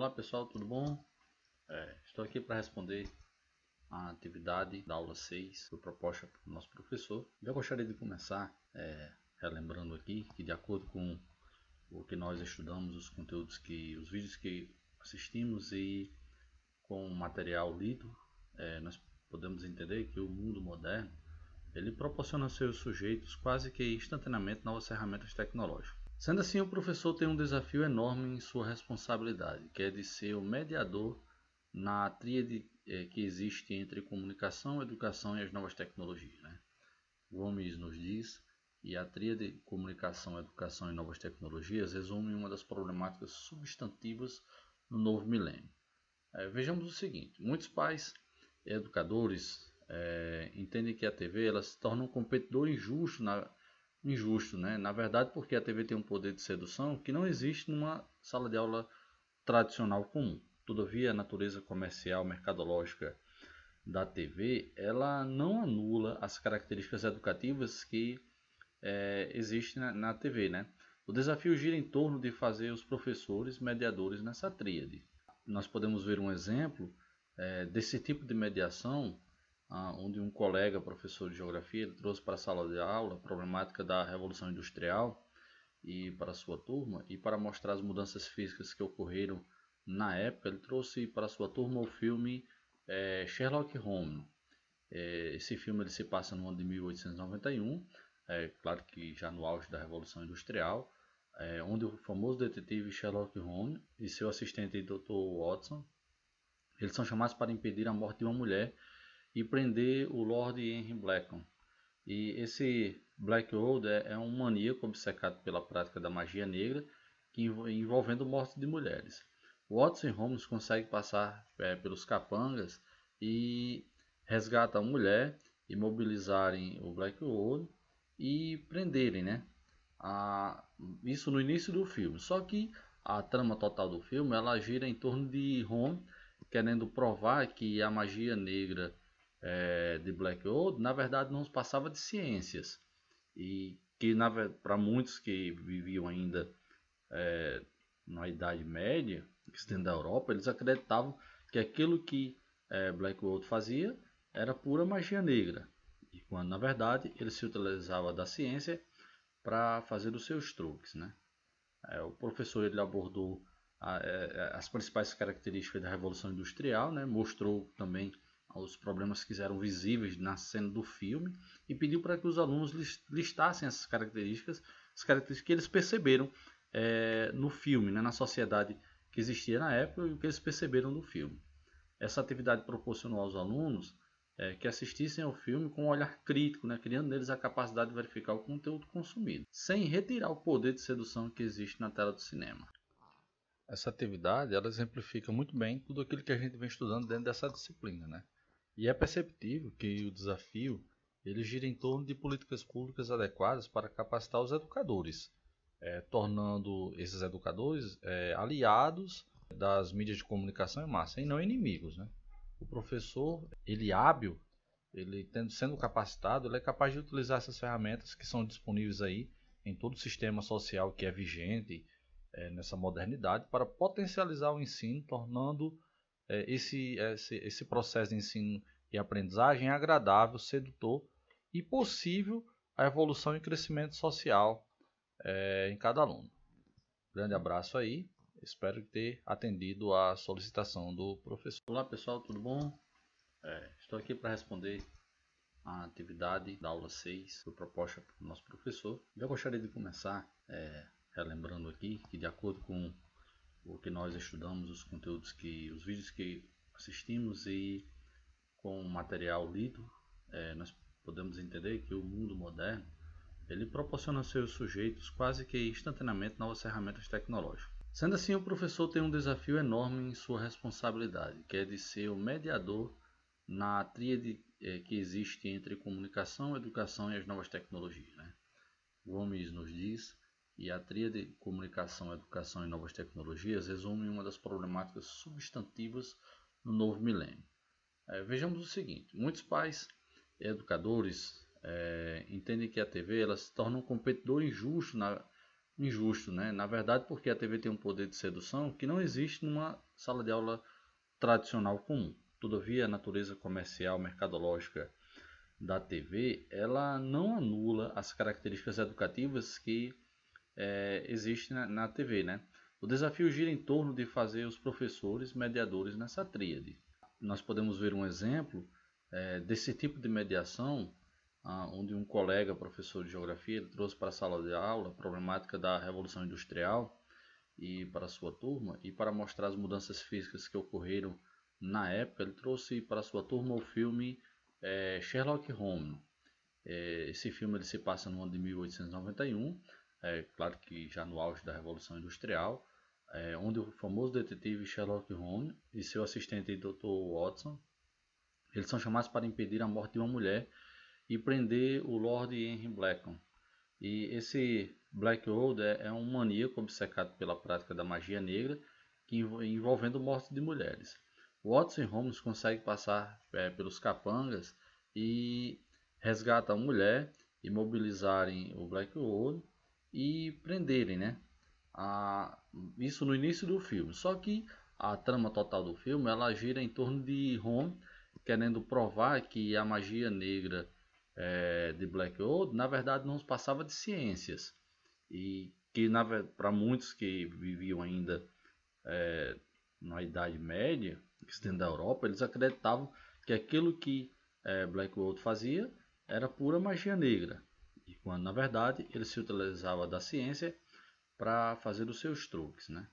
Olá pessoal, tudo bom? É, estou aqui para responder a atividade da aula 6 foi proposta pelo nosso professor. Eu gostaria de começar é, relembrando aqui que de acordo com o que nós estudamos, os conteúdos que, os vídeos que assistimos e com o material lido, é, nós podemos entender que o mundo moderno ele proporciona a seus sujeitos quase que instantaneamente novas ferramentas tecnológicas. Sendo assim, o professor tem um desafio enorme em sua responsabilidade, que é de ser o mediador na tríade é, que existe entre comunicação, educação e as novas tecnologias. Né? Gomes nos diz, e a tríade comunicação, educação e novas tecnologias resume uma das problemáticas substantivas no novo milênio. É, vejamos o seguinte, muitos pais e educadores é, entendem que a TV ela se torna um competidor injusto na, injusto, né? Na verdade, porque a TV tem um poder de sedução que não existe numa sala de aula tradicional comum. Todavia, a natureza comercial, mercadológica da TV, ela não anula as características educativas que é, existem na, na TV, né? O desafio gira em torno de fazer os professores mediadores nessa tríade. Nós podemos ver um exemplo é, desse tipo de mediação onde um colega, professor de geografia, trouxe para a sala de aula a problemática da Revolução Industrial e para sua turma, e para mostrar as mudanças físicas que ocorreram na época, ele trouxe para sua turma o filme é, Sherlock Holmes. É, esse filme ele se passa no ano de 1891, é, claro que já no auge da Revolução Industrial, é, onde o famoso detetive Sherlock Holmes e seu assistente Dr. Watson eles são chamados para impedir a morte de uma mulher e prender o Lord Henry Blackham. E esse Blackwood é, é um maníaco obcecado pela prática da magia negra que envolvendo morte de mulheres. Watson e Holmes conseguem passar é, pelos capangas e resgata a mulher, imobilizarem o Blackwood e prenderem, né? A, isso no início do filme. Só que a trama total do filme ela gira em torno de Holmes querendo provar que a magia negra é, de Blackwood, na verdade não passava de ciências. E que para muitos que viviam ainda é, na Idade Média, dentro da Europa, eles acreditavam que aquilo que é, Blackwood fazia era pura magia negra. E quando na verdade ele se utilizava da ciência para fazer os seus truques. Né? É, o professor ele abordou a, a, as principais características da Revolução Industrial, né? mostrou também os problemas que eram visíveis na cena do filme e pediu para que os alunos listassem essas características, as características que eles perceberam é, no filme, né, na sociedade que existia na época e o que eles perceberam do filme. Essa atividade proporcionou aos alunos é, que assistissem ao filme com um olhar crítico, né, criando neles a capacidade de verificar o conteúdo consumido, sem retirar o poder de sedução que existe na tela do cinema. Essa atividade ela exemplifica muito bem tudo aquilo que a gente vem estudando dentro dessa disciplina, né? E é perceptível que o desafio ele gira em torno de políticas públicas adequadas para capacitar os educadores, é, tornando esses educadores é, aliados das mídias de comunicação em massa e não inimigos. Né? O professor, ele hábil, ele tendo, sendo capacitado, ele é capaz de utilizar essas ferramentas que são disponíveis aí em todo o sistema social que é vigente é, nessa modernidade para potencializar o ensino, tornando é, esse, esse, esse processo de ensino e aprendizagem é agradável, sedutor e possível a evolução e crescimento social é, em cada aluno. Grande abraço aí, espero ter atendido a solicitação do professor. Olá pessoal, tudo bom? É, estou aqui para responder a atividade da aula 6 foi proposta pelo nosso professor. Eu gostaria de começar é, relembrando aqui que de acordo com o que nós estudamos, os conteúdos que, os vídeos que assistimos e com o material lido, é, nós podemos entender que o mundo moderno ele proporciona a seus sujeitos quase que instantaneamente novas ferramentas tecnológicas. Sendo assim, o professor tem um desafio enorme em sua responsabilidade, que é de ser o mediador na tríade é, que existe entre comunicação, educação e as novas tecnologias. Né? Gomes nos diz e a tríade comunicação, educação e novas tecnologias resume uma das problemáticas substantivas no novo milênio. É, vejamos o seguinte, muitos pais educadores é, entendem que a TV ela se torna um competidor injusto na, injusto, né? Na verdade, porque a TV tem um poder de sedução que não existe numa sala de aula tradicional comum. Todavia, a natureza comercial, mercadológica da TV, ela não anula as características educativas que é, existem na, na TV, né? O desafio gira em torno de fazer os professores mediadores nessa tríade. Nós podemos ver um exemplo é, desse tipo de mediação, ah, onde um colega, professor de geografia, ele trouxe para a sala de aula a problemática da Revolução Industrial e para sua turma, e para mostrar as mudanças físicas que ocorreram na época, ele trouxe para sua turma o filme é, Sherlock Holmes. É, esse filme ele se passa no ano de 1891, é, claro que já no auge da Revolução Industrial, é, onde o famoso detetive Sherlock Holmes e seu assistente Dr. Watson eles são chamados para impedir a morte de uma mulher e prender o Lord Henry Blackham. E esse Blackwood é, é um maníaco obcecado pela prática da magia negra que envolvendo morte de mulheres. Watson e Holmes conseguem passar é, pelos capangas e resgatam a mulher, imobilizarem o Blackwood e prenderem, né? Isso no início do filme. Só que a trama total do filme ela gira em torno de Holmes querendo provar que a magia negra é, de Blackwood na verdade não passava de ciências e que para muitos que viviam ainda é, na Idade Média, dentro da Europa, eles acreditavam que aquilo que é, Blackwood fazia era pura magia negra, e quando na verdade ele se utilizava da ciência para fazer os seus truques. Né?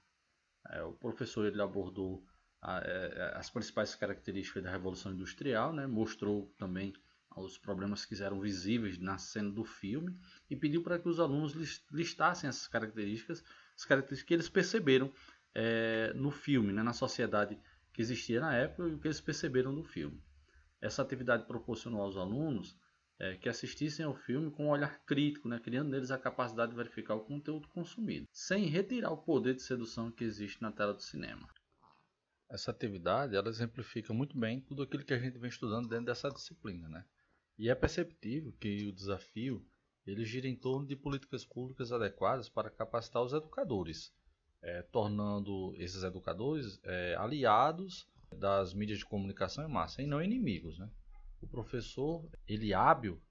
É, o professor ele abordou a, a, é, as principais características da Revolução Industrial, né? mostrou também os problemas que eram visíveis na cena do filme e pediu para que os alunos listassem essas características, as características que eles perceberam é, no filme, né, na sociedade que existia na época e o que eles perceberam no filme. Essa atividade proporcionou aos alunos é, que assistissem ao filme com um olhar crítico, né, criando neles a capacidade de verificar o conteúdo consumido, sem retirar o poder de sedução que existe na tela do cinema. Essa atividade ela exemplifica muito bem tudo aquilo que a gente vem estudando dentro dessa disciplina, né? E é perceptível que o desafio ele gira em torno de políticas públicas adequadas para capacitar os educadores, é, tornando esses educadores é, aliados das mídias de comunicação em massa e não inimigos. Né? O professor, ele hábil,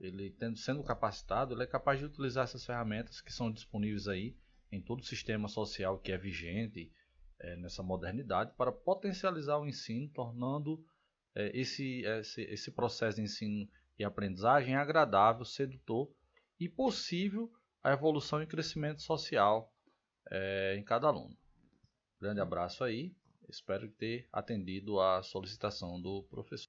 ele tendo, sendo capacitado, ele é capaz de utilizar essas ferramentas que são disponíveis aí em todo o sistema social que é vigente é, nessa modernidade para potencializar o ensino, tornando é, esse, esse, esse processo de ensino e aprendizagem agradável, sedutor e possível a evolução e crescimento social é, em cada aluno. Grande abraço aí, espero ter atendido a solicitação do professor.